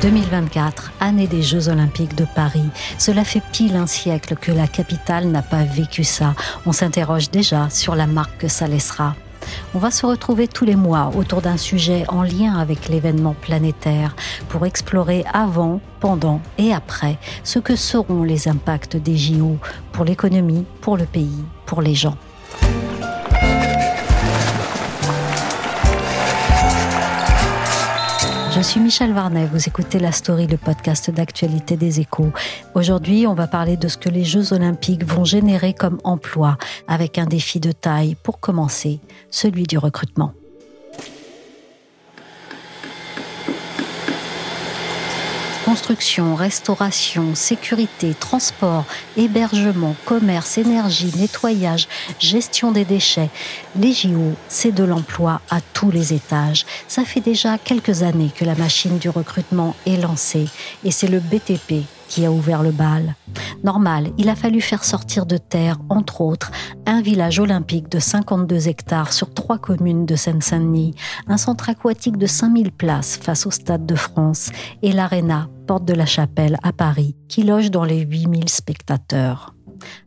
2024, année des Jeux Olympiques de Paris. Cela fait pile un siècle que la capitale n'a pas vécu ça. On s'interroge déjà sur la marque que ça laissera. On va se retrouver tous les mois autour d'un sujet en lien avec l'événement planétaire pour explorer avant, pendant et après ce que seront les impacts des JO pour l'économie, pour le pays, pour les gens. Je suis Michel Varnet, vous écoutez La Story, le podcast d'actualité des échos. Aujourd'hui, on va parler de ce que les Jeux olympiques vont générer comme emploi, avec un défi de taille pour commencer, celui du recrutement. Construction, restauration, sécurité, transport, hébergement, commerce, énergie, nettoyage, gestion des déchets. Les JO, c'est de l'emploi à tous les étages. Ça fait déjà quelques années que la machine du recrutement est lancée et c'est le BTP qui a ouvert le bal. Normal, il a fallu faire sortir de terre, entre autres, un village olympique de 52 hectares sur trois communes de Seine-Saint-Denis, un centre aquatique de 5000 places face au Stade de France et l'Arena, porte de la Chapelle à Paris, qui loge dans les 8000 spectateurs.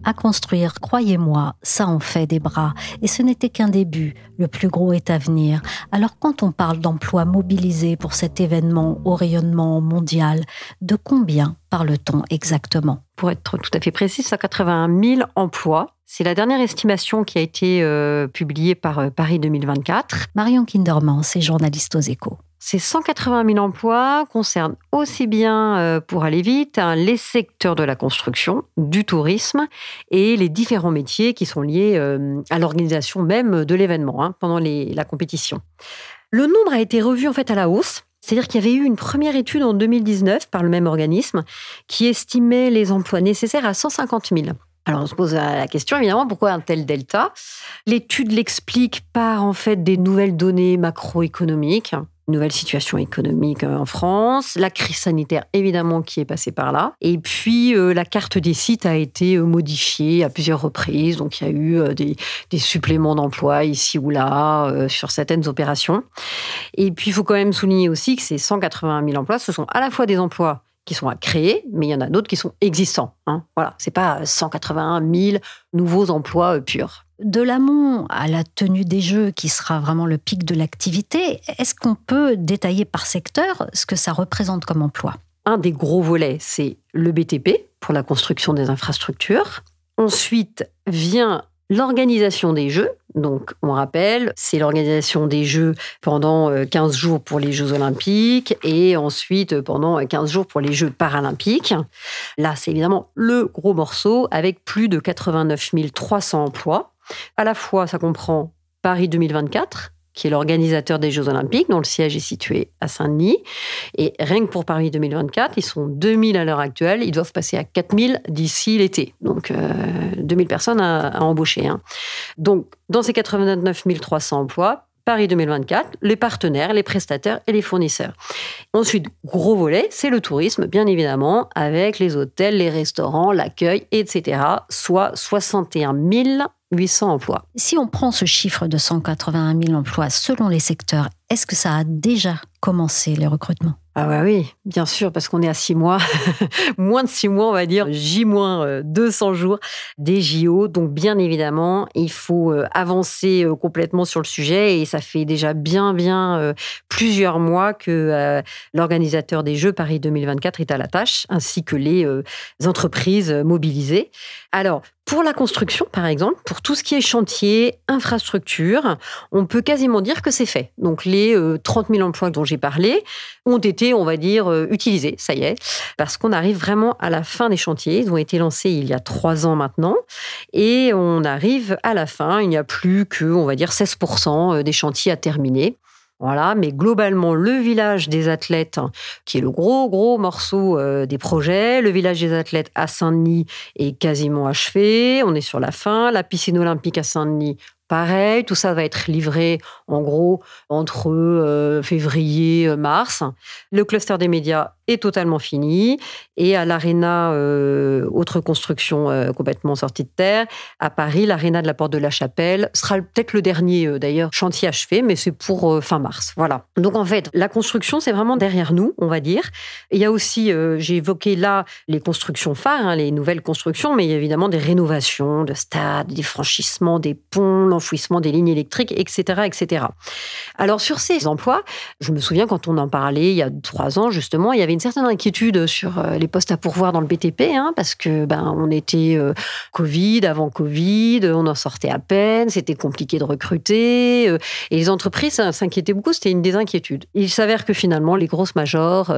À construire, croyez-moi, ça en fait des bras. Et ce n'était qu'un début. Le plus gros est à venir. Alors quand on parle d'emplois mobilisés pour cet événement au rayonnement mondial, de combien parle-t-on exactement? Pour être tout à fait précis, 181 000 emplois. C'est la dernière estimation qui a été euh, publiée par euh, Paris 2024. Marion Kinderman, c'est journaliste aux échos. Ces 180 000 emplois concernent aussi bien, euh, pour aller vite, hein, les secteurs de la construction, du tourisme et les différents métiers qui sont liés euh, à l'organisation même de l'événement hein, pendant la compétition. Le nombre a été revu en fait à la hausse. C'est-à-dire qu'il y avait eu une première étude en 2019 par le même organisme qui estimait les emplois nécessaires à 150 000. Alors on se pose la question évidemment pourquoi un tel delta? L'étude l'explique par en fait des nouvelles données macroéconomiques nouvelle situation économique euh, en France, la crise sanitaire évidemment qui est passée par là, et puis euh, la carte des sites a été euh, modifiée à plusieurs reprises, donc il y a eu des, des suppléments d'emplois ici ou là sur certaines opérations. Et puis il faut quand même souligner aussi que ces 180 000 emplois, ce sont à la fois des emplois qui sont à créer, mais il y en a d'autres qui sont existants. Hein. Voilà, c'est pas 181 000 nouveaux emplois purs. De l'amont à la tenue des Jeux, qui sera vraiment le pic de l'activité, est-ce qu'on peut détailler par secteur ce que ça représente comme emploi? Un des gros volets, c'est le BTP pour la construction des infrastructures. Ensuite vient l'organisation des Jeux. Donc, on rappelle, c'est l'organisation des Jeux pendant 15 euh, jours pour les Jeux olympiques et ensuite pendant 15 jours pour les Jeux paralympiques. Là, c'est évidemment le gros morceau avec plus de 89 300 emplois. À la fois, ça comprend Paris 2024, qui est l'organisateur des Jeux Olympiques, dont le siège est situé à Saint-Denis. Et rien que pour Paris 2024, ils sont 2000 à l'heure actuelle. Ils doivent passer à 4000 d'ici l'été. Donc, 2000 euh, personnes à, embaucher. Hein. Donc, dans ces 89 300 emplois, Paris 2024, les partenaires, les prestataires et les fournisseurs. Ensuite, gros volet, c'est le tourisme, bien évidemment, avec les hôtels, les restaurants, l'accueil, etc. Soit 61 000 800 emplois. Si on prend ce chiffre de 181 000 emplois selon les secteurs, est-ce que ça a déjà commencé les recrutements? Ah bah oui, bien sûr, parce qu'on est à six mois, moins de six mois, on va dire, J moins 200 euh, jours des JO. Donc bien évidemment, il faut euh, avancer euh, complètement sur le sujet et ça fait déjà bien, bien plusieurs mois que l'organisateur des Jeux Paris 2024 est à la tâche, ainsi que les entreprises mobilisées. Alors, pour la construction, par exemple, pour tout ce qui est chantier, infrastructure, on peut quasiment dire que c'est fait. Donc les 30 000 emplois dont j'ai parlé ont été, on va dire, euh, utilisés, ça y est, parce qu'on arrive vraiment à la fin des chantiers. Ils ont été lancés il y a trois ans maintenant, et on arrive à la fin. Il n'y a plus que, on va dire, 16% euh, des chantiers à terminer. Voilà, mais globalement, le village des athlètes, qui est le gros, gros morceau euh, des projets, le village des athlètes à Saint-Denis est quasiment achevé. On est sur la fin. La piscine olympique à Saint-Denis, pareil. Tout ça va être livré, en gros, entre euh, février, euh, mars. Le cluster des médias est totalement fini. Et à l'Arena, euh, autre construction euh, complètement sortie de terre, à Paris, l'Arena de la Porte de la Chapelle sera peut-être le dernier, d'ailleurs, chantier achevé, mais c'est pour fin mars. Voilà. Donc en fait, la construction, c'est vraiment derrière nous, on va dire. il y a aussi, j'ai évoqué là les constructions phares, hein, les nouvelles constructions, mais il y a évidemment des rénovations de stades, des franchissements, des ponts, l'enfouissement des lignes électriques, etc., etc. Alors sur ces emplois, je me souviens quand on en parlait il y a trois ans, justement, il y avait une certaine inquiétude sur euh, les postes à pourvoir dans le BTP, hein, parce que ben on était euh, Covid, avant Covid, on en sortait à peine, c'était compliqué de recruter, euh, et les entreprises s'inquiétaient beaucoup. C'était une des inquiétudes. Il s'avère que finalement les grosses majors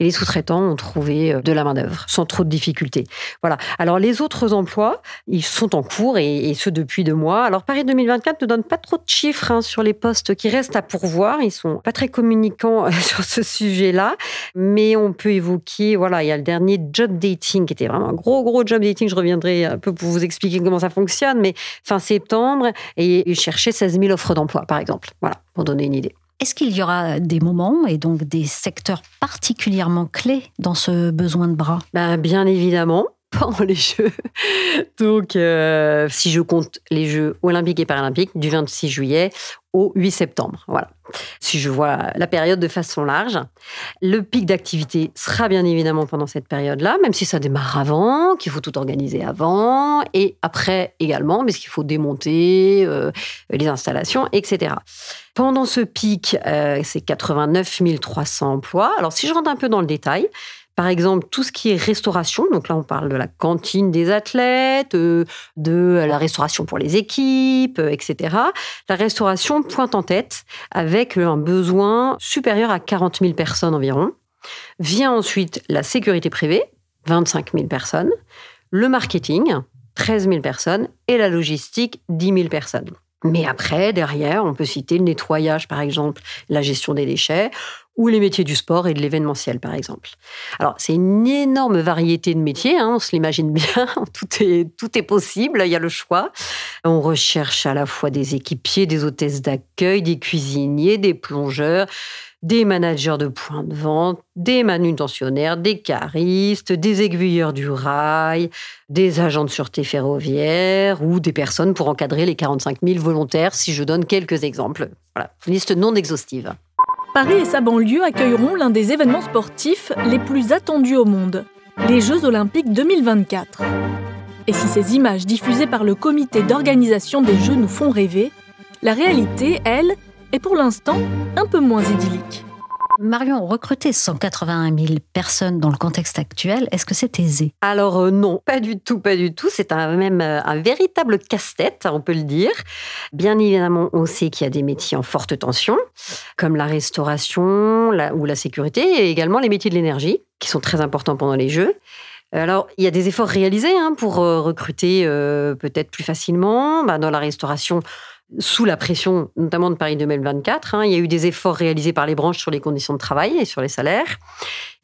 et les sous-traitants ont trouvé de la main d'œuvre sans trop de difficultés. Voilà. Alors les autres emplois, ils sont en cours et, ce depuis deux mois. Alors Paris 2024 ne donne pas trop de chiffres hein, sur les postes qui restent à pourvoir. Ils sont pas très communicants sur ce sujet-là, mais on peut évoquer, voilà, il y a le dernier job dating qui était vraiment un gros, gros job dating. Je reviendrai un peu pour vous expliquer comment ça fonctionne, mais fin septembre, et il cherchait 16 000 offres d'emploi, par exemple. Voilà, pour donner une idée. Est-ce qu'il y aura des moments et donc des secteurs particulièrement clés dans ce besoin de bras? Ben, Bien évidemment pendant les Jeux. Donc, euh, si je compte les Jeux olympiques et paralympiques, du 26 juillet au 8 septembre. Voilà. Si je vois la période de façon large, le pic d'activité sera bien évidemment pendant cette période-là, même si ça démarre avant, qu'il faut tout organiser avant et après également, parce qu'il faut démonter euh, les installations, etc. Pendant ce pic, euh, c'est 89 300 emplois. Alors, si je rentre un peu dans le détail, par exemple, tout ce qui est restauration, donc là on parle de la cantine des athlètes, euh, de la restauration pour les équipes, euh, etc. La restauration pointe en tête avec un besoin supérieur à 40 000 personnes environ. Vient ensuite la sécurité privée, 25 000 personnes, le marketing, 13 000 personnes, et la logistique, 10 000 personnes. Mais après, derrière, on peut citer le nettoyage, par exemple, la gestion des déchets, ou les métiers du sport et de l'événementiel, par exemple. Alors, c'est une énorme variété de métiers, hein, on se l'imagine bien, tout est, tout est possible, il y a le choix. On recherche à la fois des équipiers, des hôtesses d'accueil, des cuisiniers, des plongeurs, des managers de points de vente, des manutentionnaires, des caristes, des aiguilleurs du rail, des agents de sûreté ferroviaire ou des personnes pour encadrer les 45 000 volontaires, si je donne quelques exemples. Voilà, liste non exhaustive. Paris et sa banlieue accueilleront l'un des événements sportifs les plus attendus au monde, les Jeux olympiques 2024. Et si ces images diffusées par le comité d'organisation des Jeux nous font rêver, la réalité, elle, est pour l'instant un peu moins idyllique. Marion, recruter 181 000 personnes dans le contexte actuel, est-ce que c'est aisé? Alors euh, non, pas du tout, pas du tout. C'est un, même euh, un véritable casse-tête, on peut le dire. Bien évidemment, on sait qu'il y a des métiers en forte tension, comme la restauration ou la sécurité, et également les métiers de l'énergie, qui sont très importants pendant les Jeux. Alors, il y a des efforts réalisés hein, pour euh, recruter peut-être plus facilement. Bah, dans la restauration, sous la pression, notamment de Paris 2024. Hein. Il y a eu des efforts réalisés par les branches sur les conditions de travail et sur les salaires.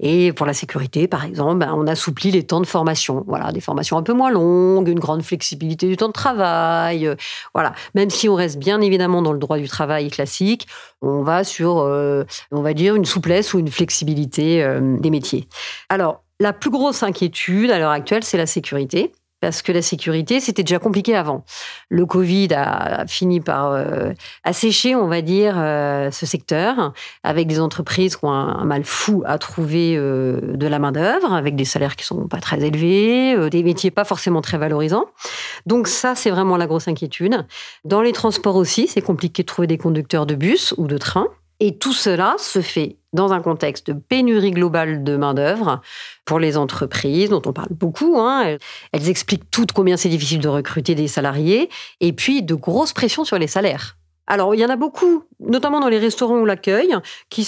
Et pour la sécurité, par exemple, ben, on assouplit les temps de formation. Voilà, des formations un peu moins longues, une grande flexibilité du temps de travail. Euh, voilà, même si on reste bien évidemment dans le droit du travail classique, on va sur, euh, on va dire, une souplesse ou une flexibilité euh, des métiers. Alors, la plus grosse inquiétude à l'heure actuelle, c'est la sécurité parce que la sécurité, c'était déjà compliqué avant. Le Covid a fini par euh, assécher, on va dire, euh, ce secteur, avec des entreprises qui ont un, mal fou à trouver euh, de la main-d'œuvre, avec des salaires qui sont pas très élevés, des métiers pas forcément très valorisants. Donc, ça, c'est vraiment la grosse inquiétude. Dans les transports aussi, c'est compliqué de trouver des conducteurs de bus ou de train. Et tout cela se fait dans un contexte de pénurie globale de main-d'œuvre pour les entreprises, dont on parle beaucoup. Hein. Elles expliquent toutes combien c'est difficile de recruter des salariés, et puis de grosses pressions sur les salaires. Alors, il y en a beaucoup, notamment dans les restaurants ou l'accueil, qui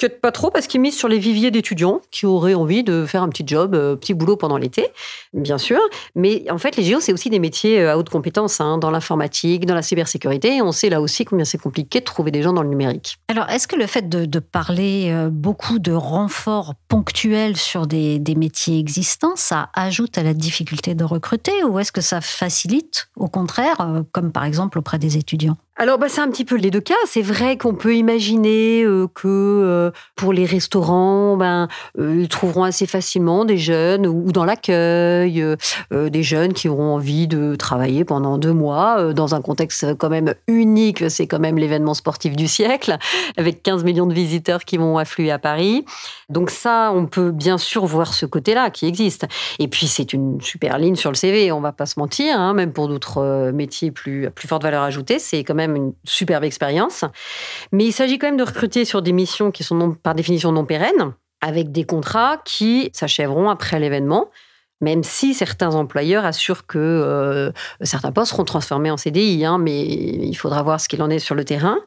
s'inquiètent pas trop parce qu'ils misent sur les viviers d'étudiants qui auraient envie de faire un petit job, un euh, petit boulot pendant l'été, bien sûr. Mais en fait, les géos, c'est aussi des métiers euh, à haute compétence, hein, dans l'informatique, dans la cybersécurité. Et on sait là aussi combien c'est compliqué de trouver des gens dans le numérique. Alors, est-ce que le fait de, parler euh, beaucoup de renforts ponctuels sur des, des métiers existants, ça ajoute à la difficulté de recruter ou est-ce que ça facilite, au contraire, comme par exemple auprès des étudiants? Alors, bah, c'est un petit peu les deux cas. C'est vrai qu'on peut imaginer euh, que euh, pour les restaurants, ben, euh, ils trouveront assez facilement des jeunes ou dans l'accueil, des jeunes qui auront envie de travailler pendant deux mois dans un contexte quand même unique. C'est quand même l'événement sportif du siècle, avec 15 millions de visiteurs qui vont affluer à Paris. Donc ça, on peut bien sûr voir ce côté-là qui existe. Et puis, c'est une super ligne sur le CV, on va pas se mentir, hein, même pour d'autres métiers plus, plus forte valeur ajoutée, c'est quand même une superbe expérience. Mais il s'agit quand même de recruter sur des missions qui sont par définition non pérennes, avec des contrats qui s'achèveront après l'événement même si certains employeurs assurent que euh, certains postes seront transformés en CDI, hein, mais il faudra voir ce qu'il en est sur le terrain.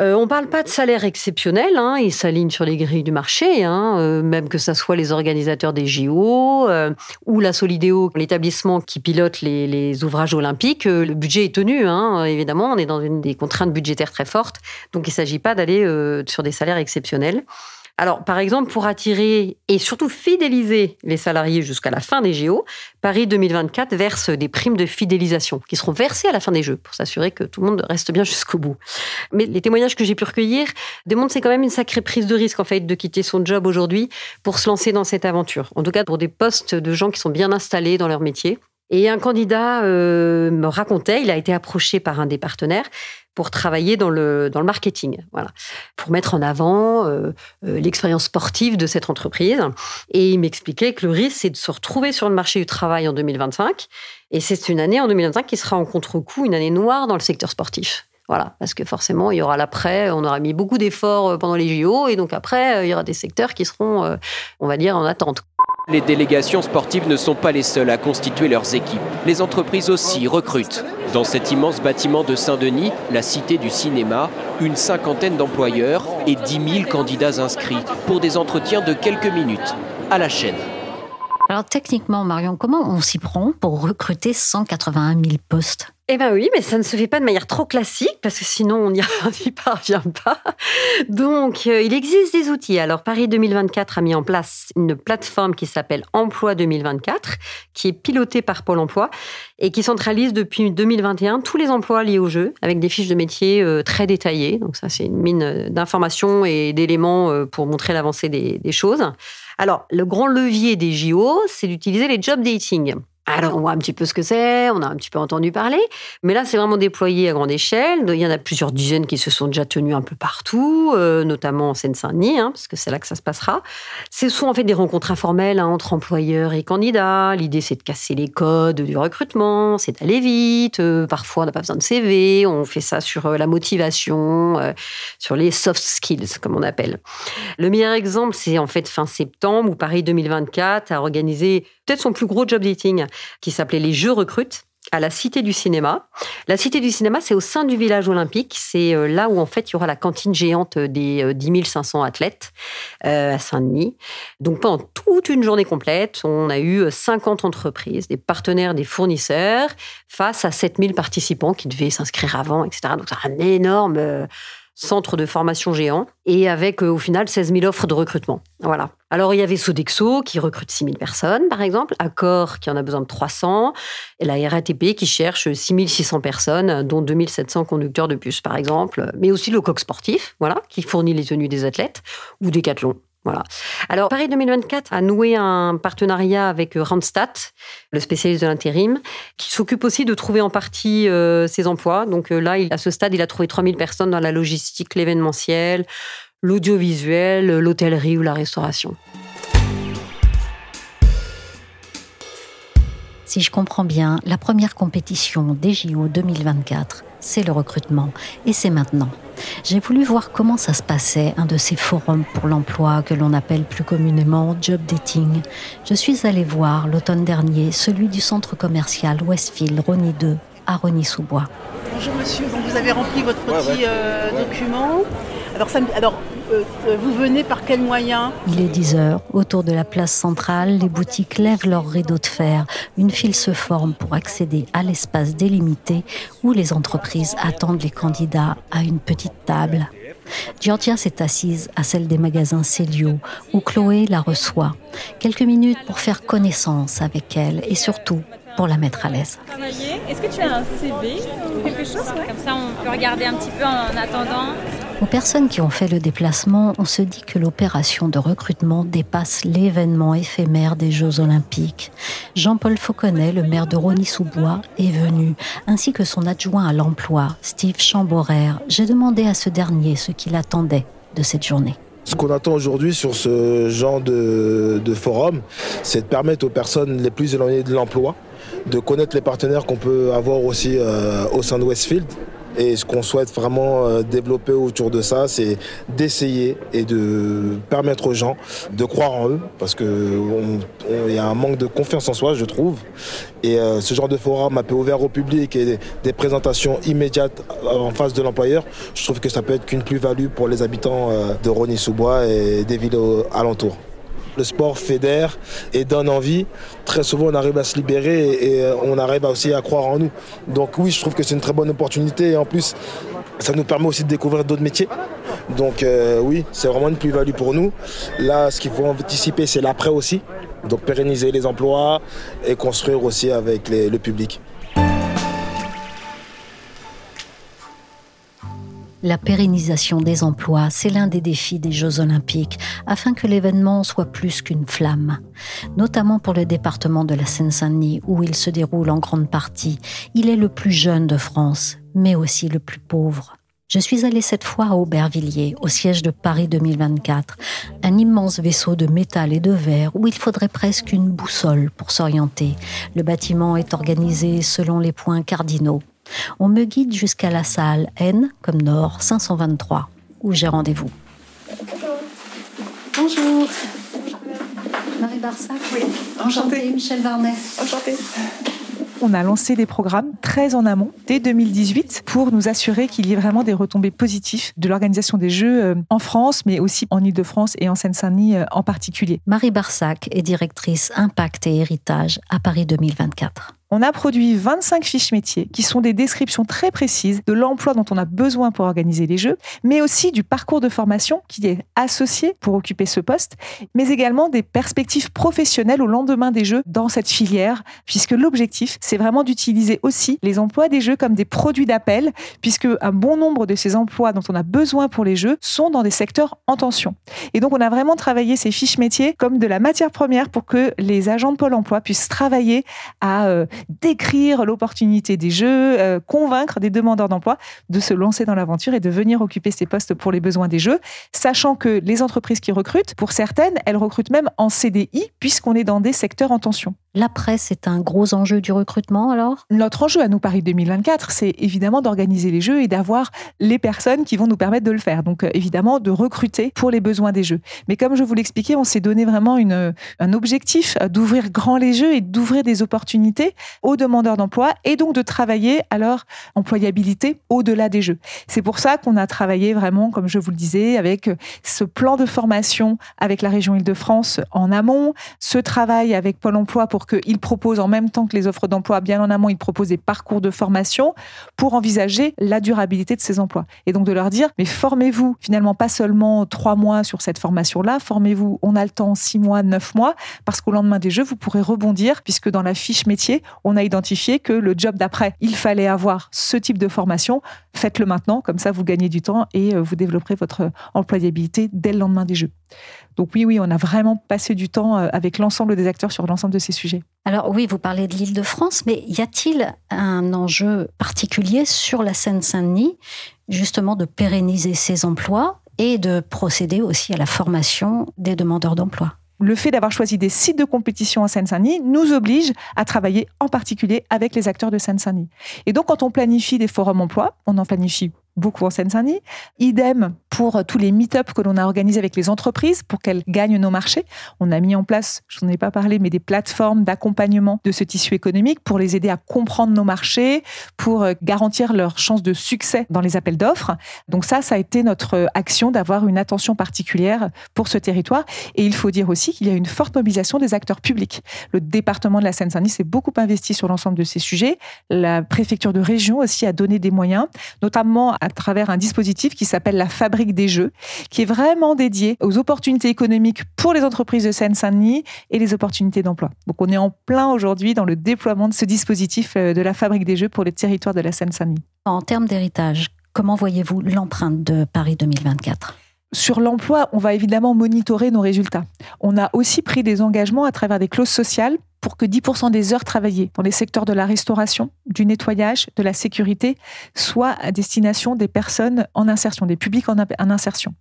Euh, on ne parle pas de salaire exceptionnel, hein, ils s'alignent sur les grilles du marché, hein, euh, même que ce soit les organisateurs des JO euh, ou la Solidéo, l'établissement qui pilote les, ouvrages olympiques. le budget est tenu, hein, évidemment, on est dans une des contraintes budgétaires très fortes, donc il ne s'agit pas d'aller sur des salaires exceptionnels. Alors, par exemple, pour attirer et surtout fidéliser les salariés jusqu'à la fin des JO, Paris 2024 verse des primes de fidélisation qui seront versées à la fin des Jeux pour s'assurer que tout le monde reste bien jusqu'au bout. Mais les témoignages que j'ai pu recueillir démontrent c'est quand même une sacrée prise de risque en fait de quitter son job aujourd'hui pour se lancer dans cette aventure. En tout cas, pour des postes de gens qui sont bien installés dans leur métier. Et un candidat euh, me racontait, il a été approché par un des partenaires pour travailler dans le, dans le marketing, voilà, pour mettre en avant euh, euh, l'expérience sportive de cette entreprise. Et il m'expliquait que le risque, c'est de se retrouver sur le marché du travail en 2025. Et c'est une année en 2025 qui sera en contre-coup, une année noire dans le secteur sportif. Voilà, parce que forcément, il y aura l'après, on aura mis beaucoup d'efforts pendant les JO, et donc après, il y aura des secteurs qui seront, on va dire, en attente. Les délégations sportives ne sont pas les seules à constituer leurs équipes. Les entreprises aussi recrutent. Dans cet immense bâtiment de Saint-Denis, la cité du cinéma, une cinquantaine d'employeurs et 10 000 candidats inscrits pour des entretiens de quelques minutes à la chaîne. Alors techniquement, Marion, comment on s'y prend pour recruter 181 000 postes? Eh bien oui, mais ça ne se fait pas de manière trop classique parce que sinon on n'y parvient pas. Donc euh, il existe des outils. Alors Paris 2024 a mis en place une plateforme qui s'appelle Emploi 2024, qui est pilotée par Pôle Emploi et qui centralise depuis 2021 tous les emplois liés au jeu avec des fiches de métier euh, très détaillées. Donc ça c'est une mine d'informations et d'éléments euh, pour montrer l'avancée des, des choses. Alors, le grand levier des JO, c'est d'utiliser les job dating. Alors, on voit un petit peu ce que c'est, on a un petit peu entendu parler, mais là, c'est vraiment déployé à grande échelle. Il y en a plusieurs dizaines qui se sont déjà tenues un peu partout, euh, notamment en Seine-Saint-Denis, hein, parce que c'est là que ça se passera. Ce sont en fait des rencontres informelles hein, entre employeurs et candidats. L'idée, c'est de casser les codes du recrutement, c'est d'aller vite. Euh, parfois, on n'a pas besoin de CV, on fait ça sur euh, la motivation, sur les soft skills, comme on appelle. Le meilleur exemple, c'est en fait fin septembre, où Paris 2024 a organisé peut-être son plus gros job dating qui s'appelait Les Jeux recrutent à la Cité du Cinéma. La Cité du Cinéma, c'est au sein du village olympique. C'est euh, là où, en fait, il y aura la cantine géante des 10 euh, 500 athlètes euh, à Saint-Denis. Donc, pendant toute une journée complète, on a eu 50 entreprises, des partenaires, des fournisseurs, face à 7000 participants qui devaient s'inscrire avant, etc. Donc, c'est un énorme centre de formation géant, et avec au final 16 000 offres de recrutement. Voilà. Alors, il y avait Sodexo qui recrute 6 000 personnes, par exemple, Accor qui en a besoin de 300, et la RATP qui cherche 6 600 personnes, dont 2 700 conducteurs de bus, par exemple, mais aussi le coq sportif, voilà, qui fournit les tenues des athlètes, ou Decathlon. Voilà. Alors, Paris 2024 a noué un partenariat avec euh, Randstad, le spécialiste de l'intérim, qui s'occupe aussi de trouver en partie euh, ses emplois. Donc euh, là, à ce stade, il a trouvé 3000 personnes dans la logistique, l'événementiel, l'audiovisuel, l'hôtellerie ou la restauration. Si je comprends bien, la première compétition des JO 2024, c'est le recrutement. Et c'est maintenant. J'ai voulu voir comment ça se passait, un de ces forums pour l'emploi que l'on appelle plus communément job dating. Je suis allée voir l'automne dernier celui du centre commercial Westfield Rony 2 à Rony-sous-Bois. Bonjour monsieur, donc vous avez rempli votre petit euh, document. Alors, ça, alors vous venez par quel moyen Il est 10 heures. Autour de la place centrale, les boutiques lèvent leurs rideaux de fer. Une file se forme pour accéder à l'espace délimité où les entreprises attendent les candidats à une petite table. Georgia s'est assise à celle des magasins Célio, où Chloé la reçoit. Quelques minutes pour faire connaissance avec elle et surtout pour la mettre à l'aise. Est-ce que tu as un CV ou quelque chose Comme ça, on peut regarder un petit peu en attendant. Aux personnes qui ont fait le déplacement, on se dit que l'opération de recrutement dépasse l'événement éphémère des Jeux Olympiques. Jean-Paul Fauconnet, le maire de Rony-sous-Bois, est venu, ainsi que son adjoint à l'emploi, Steve Chamborer. J'ai demandé à ce dernier ce qu'il attendait de cette journée. Ce qu'on attend aujourd'hui sur ce genre de, forum, c'est de permettre aux personnes les plus éloignées de l'emploi de connaître les partenaires qu'on peut avoir aussi euh, au sein de Westfield et ce qu'on souhaite vraiment euh, développer autour de ça, c'est d'essayer et de permettre aux gens de croire en eux, parce qu'il y a un manque de confiance en soi, je trouve. Et euh, ce genre de forum un peu ouvert au public et des, présentations immédiates en face de l'employeur, je trouve que ça peut être qu'une plus-value pour les habitants euh, de Rony-sous-Bois et des villes alentours le sport fédère et donne envie. Très souvent, on arrive à se libérer et, euh, on arrive aussi à croire en nous. Donc oui, je trouve que c'est une très bonne opportunité et en plus, ça nous permet aussi de découvrir d'autres métiers. Donc euh, oui, c'est vraiment une plus-value pour nous. Là, ce qu'il faut anticiper, c'est l'après aussi. Donc pérenniser les emplois et construire aussi avec le public. La pérennisation des emplois, c'est l'un des défis des Jeux olympiques, afin que l'événement soit plus qu'une flamme. Notamment pour le département de la Seine-Saint-Denis, où il se déroule en grande partie. Il est le plus jeune de France, mais aussi le plus pauvre. Je suis allée cette fois à Aubervilliers, au siège de Paris 2024, un immense vaisseau de métal et de verre où il faudrait presque une boussole pour s'orienter. Le bâtiment est organisé selon les points cardinaux. On me guide jusqu'à la salle N, comme Nord, 523, où j'ai rendez-vous. Bonjour. Marie Barsac. Oui. Enchantée. Michel Varnet. Enchantée on a lancé des programmes très en amont, dès 2018, pour nous assurer qu'il y ait vraiment des retombées positives de l'organisation des Jeux euh, en France, mais aussi en Ile-de-France et en Seine-Saint-Denis euh, en particulier. Marie Barsac est directrice Impact et Héritage à Paris 2024. On a produit 25 fiches métiers qui sont des descriptions très précises de l'emploi dont on a besoin pour organiser les jeux, mais aussi du parcours de formation qui est associé pour occuper ce poste, mais également des perspectives professionnelles au lendemain des jeux dans cette filière, puisque l'objectif, c'est vraiment d'utiliser aussi les emplois des jeux comme des produits d'appel, puisque un bon nombre de ces emplois dont on a besoin pour les jeux sont dans des secteurs en tension. Et donc, on a vraiment travaillé ces fiches métiers comme de la matière première pour que les agents de Pôle emploi puissent travailler à euh, décrire l'opportunité des jeux, euh, convaincre des demandeurs d'emploi de se lancer dans l'aventure et de venir occuper ces postes pour les besoins des jeux, sachant que les entreprises qui recrutent, pour certaines, elles recrutent même en CDI puisqu'on est dans des secteurs en tension. La presse est un gros enjeu du recrutement alors? Notre enjeu à nous Paris 2024, c'est évidemment d'organiser les jeux et d'avoir les personnes qui vont nous permettre de le faire. Donc euh, évidemment de recruter pour les besoins des jeux. Mais comme je vous l'expliquais, on s'est donné vraiment une, un objectif d'ouvrir grand les jeux et d'ouvrir des opportunités aux demandeurs d'emploi et donc de travailler à leur employabilité au-delà des jeux. C'est pour ça qu'on a travaillé vraiment, comme je vous le disais, avec ce plan de formation avec la région Île-de-France en amont, ce travail avec Pôle emploi pour qu'ils proposent en même temps que les offres d'emploi, bien en amont, ils proposent des parcours de formation pour envisager la durabilité de ces emplois. Et donc de leur dire, mais formez-vous finalement pas seulement trois mois sur cette formation-là, formez-vous, on a le temps six mois, neuf mois, parce qu'au lendemain des Jeux, vous pourrez rebondir, puisque dans la fiche métier, on a identifié que le job d'après, il fallait avoir ce type de formation. Faites-le maintenant, comme ça vous gagnez du temps et euh, vous développerez votre employabilité dès le lendemain des Jeux. Donc oui, oui, on a vraiment passé du temps euh, avec l'ensemble des acteurs sur l'ensemble de ces sujets. Alors oui, vous parlez de l'île de France, mais y a-t-il un enjeu particulier sur la Seine-Saint-Denis, justement de pérenniser ces emplois et de procéder aussi à la formation des demandeurs d'emploi? Le fait d'avoir choisi des sites de compétition en Seine-Saint-Denis nous oblige à travailler en particulier avec les acteurs de Seine-Saint-Denis. Et donc, quand on planifie des forums emploi, on en planifie beaucoup en Seine-Saint-Denis. Idem pour tous les meet-up que l'on a organisés avec les entreprises pour qu'elles gagnent nos marchés. On a mis en place, je n'en ai pas parlé, mais des plateformes d'accompagnement de ce tissu économique pour les aider à comprendre nos marchés, pour euh, garantir leur chance de succès dans les appels d'offres. Donc ça, ça a été notre action d'avoir une attention particulière pour ce territoire. Et il faut dire aussi qu'il y a une forte mobilisation des acteurs publics. Le département de la Seine-Saint-Denis s'est beaucoup investi sur l'ensemble de ces sujets. La préfecture de région aussi a donné des moyens, notamment à travers un dispositif qui s'appelle la Fabrique des Jeux, qui est vraiment dédié aux opportunités économiques pour les entreprises de Seine-Saint-Denis et les opportunités d'emploi. Donc on est en plein aujourd'hui dans le déploiement de ce dispositif euh, de la Fabrique des Jeux pour les territoires de la Seine-Saint-Denis. En termes d'héritage, comment voyez-vous l'empreinte de Paris 2024 sur l'emploi, on va évidemment monitorer nos résultats. On a aussi pris des engagements à travers des clauses sociales pour que 10% des heures travaillées dans les secteurs de la restauration, du nettoyage, de la sécurité soient à destination des personnes en insertion, des publics en, insertion,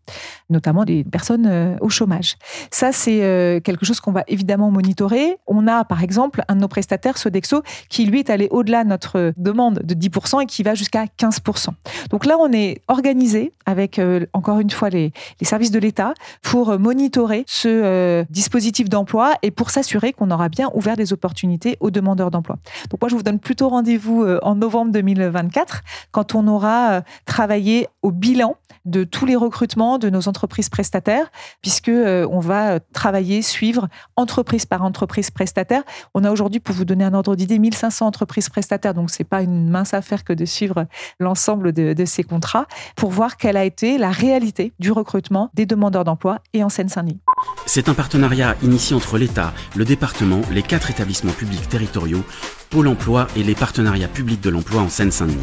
notamment des personnes euh, au chômage. Ça, c'est euh, quelque chose qu'on va évidemment monitorer. On a, par exemple, un de nos prestataires, Sodexo, qui lui est allé au-delà de notre demande de 10% et qui va jusqu'à 15%. Donc là, on est organisé avec, euh, encore une fois, les, les services de l'État pour monitorer ce dispositif d'emploi et pour s'assurer qu'on aura bien ouvert des opportunités aux demandeurs d'emploi. Donc moi, je vous donne plutôt rendez-vous euh, en novembre 2024 quand on aura euh, travaillé au bilan de tous les recrutements de nos entreprises prestataires, puisque euh, on va travailler, suivre entreprise par entreprise prestataire. On a aujourd'hui, pour vous donner un ordre d'idée, 1500 entreprises prestataires, donc c'est pas une mince affaire que de suivre l'ensemble de, de, ces contrats pour voir quelle a été la réalité du recrutement des demandeurs d'emploi et en Seine-Saint-Denis. C'est un partenariat initié entre l'État, le département, les quatre établissements publics territoriaux, Pôle emploi et les partenariats publics de l'emploi en Seine-Saint-Denis.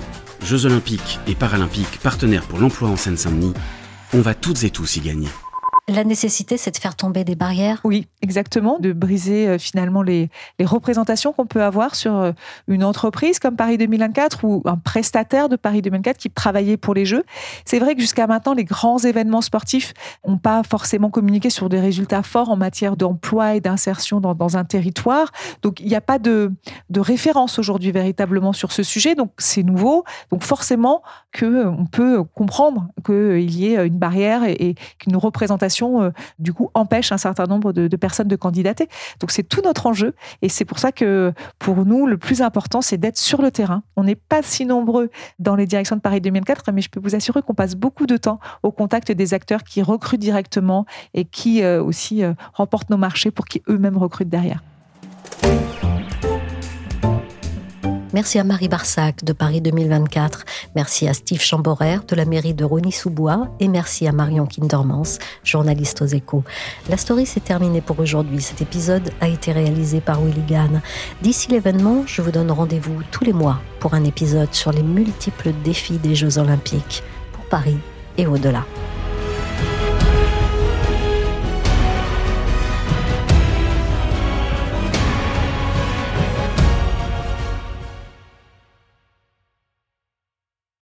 Jeux olympiques et paralympiques partenaires pour l'emploi en Seine-Saint-Denis, on va toutes et tous y gagner. La nécessité, c'est de faire tomber des barrières Oui, exactement, de briser euh, finalement les, représentations qu'on peut avoir sur euh, une entreprise comme Paris 2024 ou un prestataire de Paris 2024 qui travaillait pour les Jeux. C'est vrai que jusqu'à maintenant, les grands événements sportifs n'ont pas forcément communiqué sur des résultats forts en matière d'emploi et d'insertion dans, un territoire. Donc, il n'y a pas de, référence aujourd'hui véritablement sur ce sujet. Donc, c'est nouveau. Donc, forcément, qu'on euh, peut comprendre qu'il y ait une barrière et, et qu'une représentation euh, du coup, empêche un certain nombre de, personnes de candidater. Donc, c'est tout notre enjeu. Et c'est pour ça que, pour nous, le plus important, c'est d'être sur le terrain. On n'est pas si nombreux dans les directions de Paris 2004, mais je peux vous assurer qu'on passe beaucoup de temps au contact des acteurs qui recrutent directement et qui euh, aussi euh, remportent nos marchés pour qu'ils eux-mêmes recrutent derrière. Merci à Marie Barsac de Paris 2024. Merci à Steve Chamborer de la mairie de Rony-sous-Bois. Et merci à Marion Kindermans, journaliste aux échos. La story s'est terminée pour aujourd'hui. Cet épisode a été réalisé par Willy Gann. D'ici l'événement, je vous donne rendez-vous tous les mois pour un épisode sur les multiples défis des Jeux Olympiques pour Paris et au-delà.